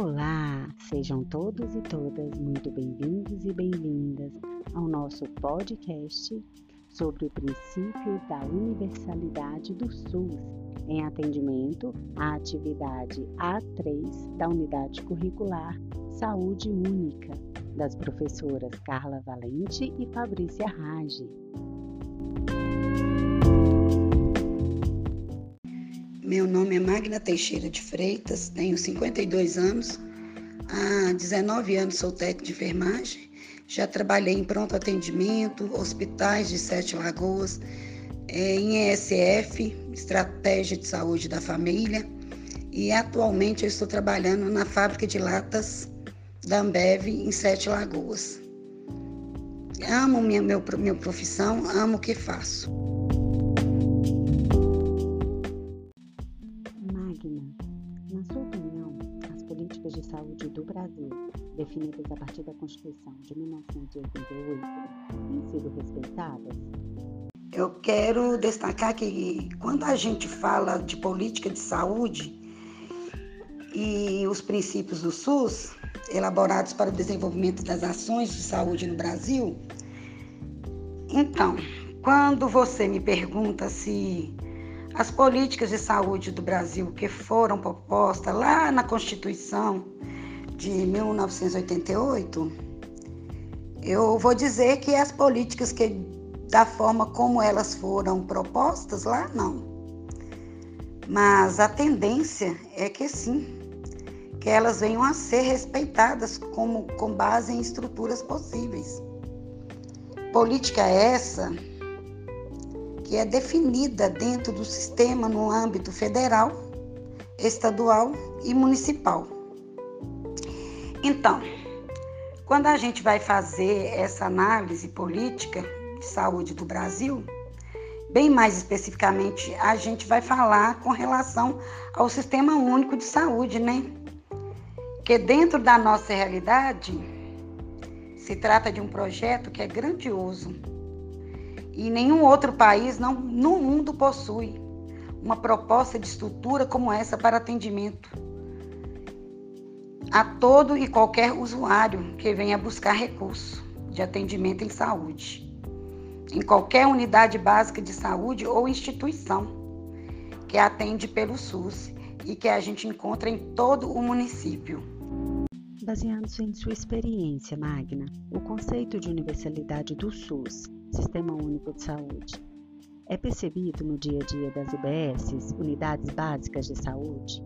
Olá, sejam todos e todas muito bem-vindos e bem-vindas ao nosso podcast sobre o princípio da universalidade do SUS em atendimento à atividade A3 da unidade curricular Saúde Única, das professoras Carla Valente e Fabrícia Rage. Meu nome é Magna Teixeira de Freitas, tenho 52 anos. Há 19 anos sou técnico de enfermagem. Já trabalhei em pronto atendimento, hospitais de Sete Lagoas, é, em ESF, Estratégia de Saúde da Família. E atualmente eu estou trabalhando na fábrica de latas da Ambev em Sete Lagoas. Amo minha, meu, minha profissão, amo o que faço. Do Brasil, definidas a partir da Constituição de 1988, têm sido respeitadas? Eu quero destacar que quando a gente fala de política de saúde e os princípios do SUS, elaborados para o desenvolvimento das ações de saúde no Brasil, então, quando você me pergunta se as políticas de saúde do Brasil que foram propostas lá na Constituição de 1988, eu vou dizer que as políticas que da forma como elas foram propostas lá não. Mas a tendência é que sim, que elas venham a ser respeitadas como com base em estruturas possíveis. Política essa que é definida dentro do sistema no âmbito federal, estadual e municipal. Então, quando a gente vai fazer essa análise política de saúde do Brasil, bem mais especificamente, a gente vai falar com relação ao Sistema Único de Saúde, né? Que dentro da nossa realidade se trata de um projeto que é grandioso e nenhum outro país não, no mundo possui uma proposta de estrutura como essa para atendimento a todo e qualquer usuário que venha buscar recurso de atendimento em saúde, em qualquer unidade básica de saúde ou instituição que atende pelo SUS e que a gente encontra em todo o município. Baseando-se em sua experiência, Magna, o conceito de universalidade do SUS Sistema Único de Saúde. É percebido no dia a dia das UBSs, Unidades Básicas de Saúde?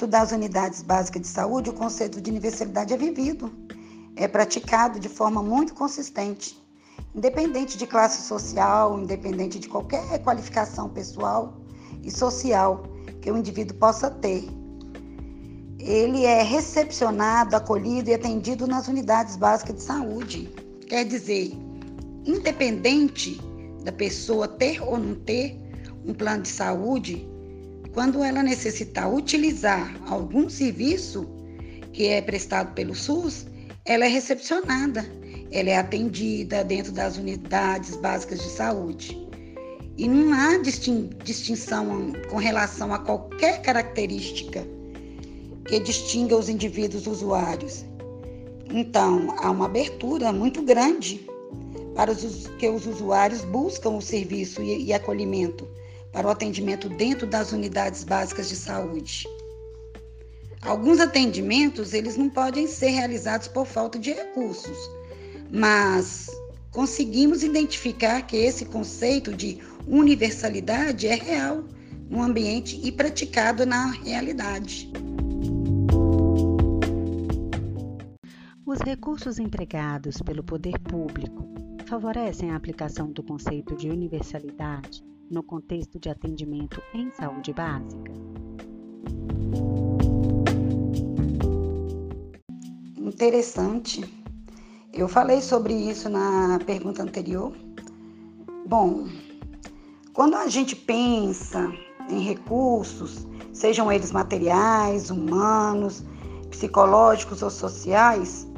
Dentro das unidades básicas de saúde, o conceito de universalidade é vivido, é praticado de forma muito consistente, independente de classe social, independente de qualquer qualificação pessoal e social que o indivíduo possa ter ele é recepcionado, acolhido e atendido nas unidades básicas de saúde. Quer dizer, independente da pessoa ter ou não ter um plano de saúde, quando ela necessitar utilizar algum serviço que é prestado pelo SUS, ela é recepcionada, ela é atendida dentro das unidades básicas de saúde. E não há distinção com relação a qualquer característica que distinga os indivíduos usuários. Então, há uma abertura muito grande para os, que os usuários buscam o serviço e, e acolhimento para o atendimento dentro das unidades básicas de saúde. Alguns atendimentos eles não podem ser realizados por falta de recursos, mas conseguimos identificar que esse conceito de universalidade é real no ambiente e praticado na realidade. Os recursos empregados pelo poder público favorecem a aplicação do conceito de universalidade no contexto de atendimento em saúde básica? Interessante. Eu falei sobre isso na pergunta anterior. Bom, quando a gente pensa em recursos, sejam eles materiais, humanos, psicológicos ou sociais,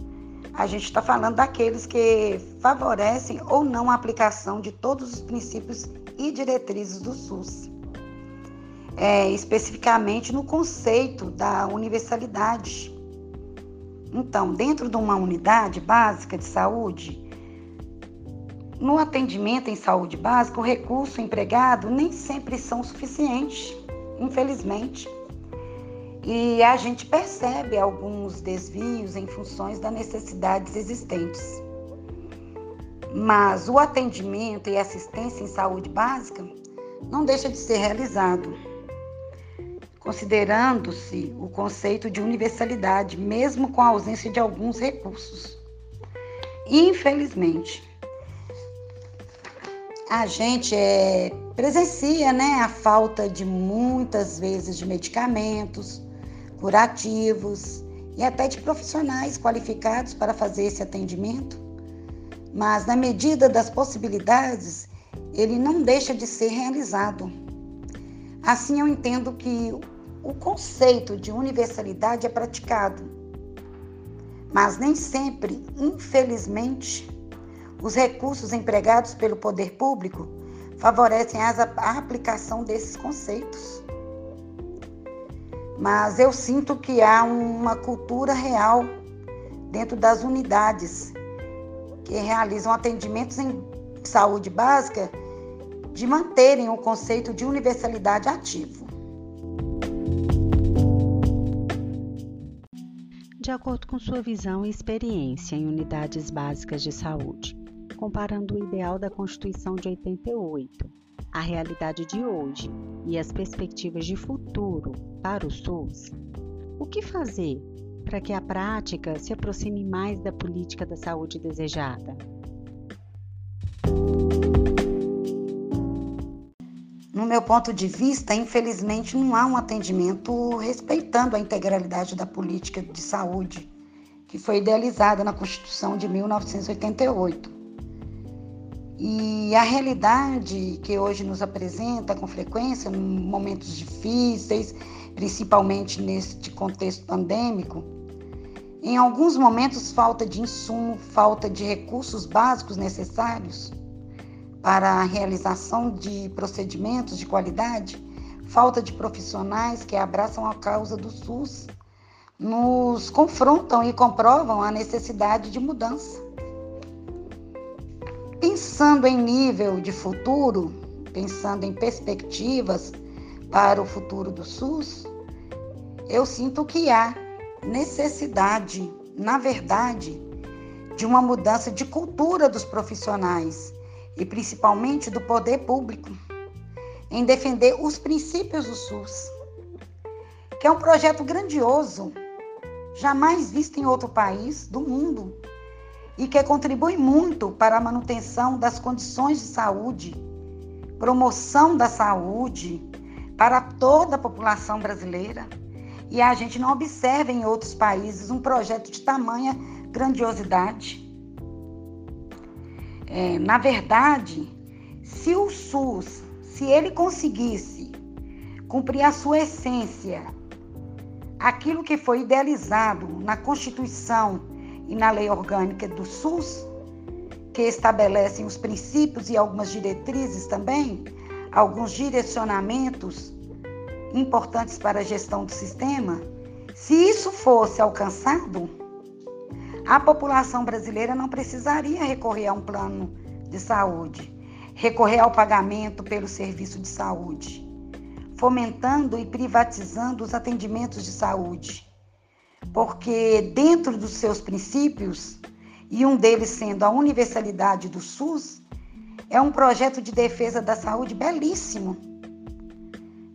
a gente está falando daqueles que favorecem ou não a aplicação de todos os princípios e diretrizes do SUS. É, especificamente no conceito da universalidade. Então, dentro de uma unidade básica de saúde, no atendimento em saúde básica, o recurso empregado nem sempre são suficientes, infelizmente. E a gente percebe alguns desvios em funções das necessidades existentes. Mas o atendimento e assistência em saúde básica não deixa de ser realizado, considerando-se o conceito de universalidade, mesmo com a ausência de alguns recursos. Infelizmente, a gente é, presencia né, a falta de muitas vezes de medicamentos curativos e até de profissionais qualificados para fazer esse atendimento. Mas, na medida das possibilidades, ele não deixa de ser realizado. Assim, eu entendo que o conceito de universalidade é praticado, mas nem sempre, infelizmente, os recursos empregados pelo poder público favorecem a aplicação desses conceitos. Mas eu sinto que há uma cultura real dentro das unidades que realizam atendimentos em saúde básica de manterem o conceito de universalidade ativo. De acordo com sua visão e experiência em unidades básicas de saúde, comparando o ideal da Constituição de 88, a realidade de hoje e as perspectivas de futuro para o SUS, o que fazer para que a prática se aproxime mais da política da saúde desejada? No meu ponto de vista, infelizmente, não há um atendimento respeitando a integralidade da política de saúde que foi idealizada na Constituição de 1988. E a realidade que hoje nos apresenta com frequência, em momentos difíceis, principalmente neste contexto pandêmico, em alguns momentos falta de insumo, falta de recursos básicos necessários para a realização de procedimentos de qualidade, falta de profissionais que abraçam a causa do SUS, nos confrontam e comprovam a necessidade de mudança. Pensando em nível de futuro, pensando em perspectivas para o futuro do SUS, eu sinto que há necessidade, na verdade, de uma mudança de cultura dos profissionais e principalmente do poder público em defender os princípios do SUS, que é um projeto grandioso, jamais visto em outro país do mundo e que contribui muito para a manutenção das condições de saúde, promoção da saúde para toda a população brasileira. E a gente não observa em outros países um projeto de tamanha grandiosidade. É, na verdade, se o SUS, se ele conseguisse cumprir a sua essência, aquilo que foi idealizado na Constituição e na Lei Orgânica do SUS, que estabelecem os princípios e algumas diretrizes também, alguns direcionamentos importantes para a gestão do sistema, se isso fosse alcançado, a população brasileira não precisaria recorrer a um plano de saúde, recorrer ao pagamento pelo serviço de saúde, fomentando e privatizando os atendimentos de saúde porque dentro dos seus princípios, e um deles sendo a universalidade do SUS, é um projeto de defesa da saúde belíssimo.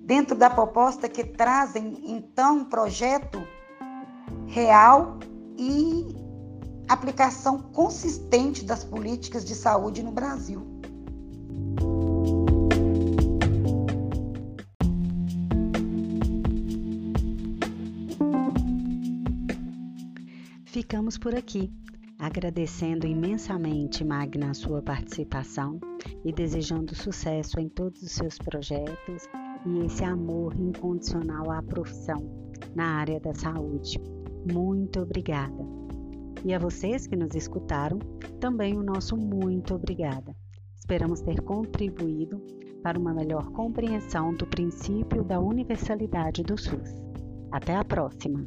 Dentro da proposta que trazem, então, um projeto real e aplicação consistente das políticas de saúde no Brasil. Ficamos por aqui, agradecendo imensamente, Magna, a sua participação e desejando sucesso em todos os seus projetos e esse amor incondicional à profissão na área da saúde. Muito obrigada. E a vocês que nos escutaram, também o nosso muito obrigada. Esperamos ter contribuído para uma melhor compreensão do princípio da universalidade do SUS. Até a próxima!